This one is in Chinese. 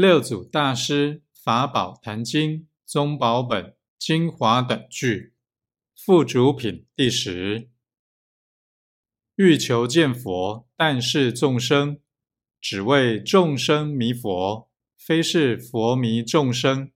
六祖大师法宝坛经宗宝本精华等句附主品第十。欲求见佛，但是众生，只为众生迷佛，非是佛迷众生。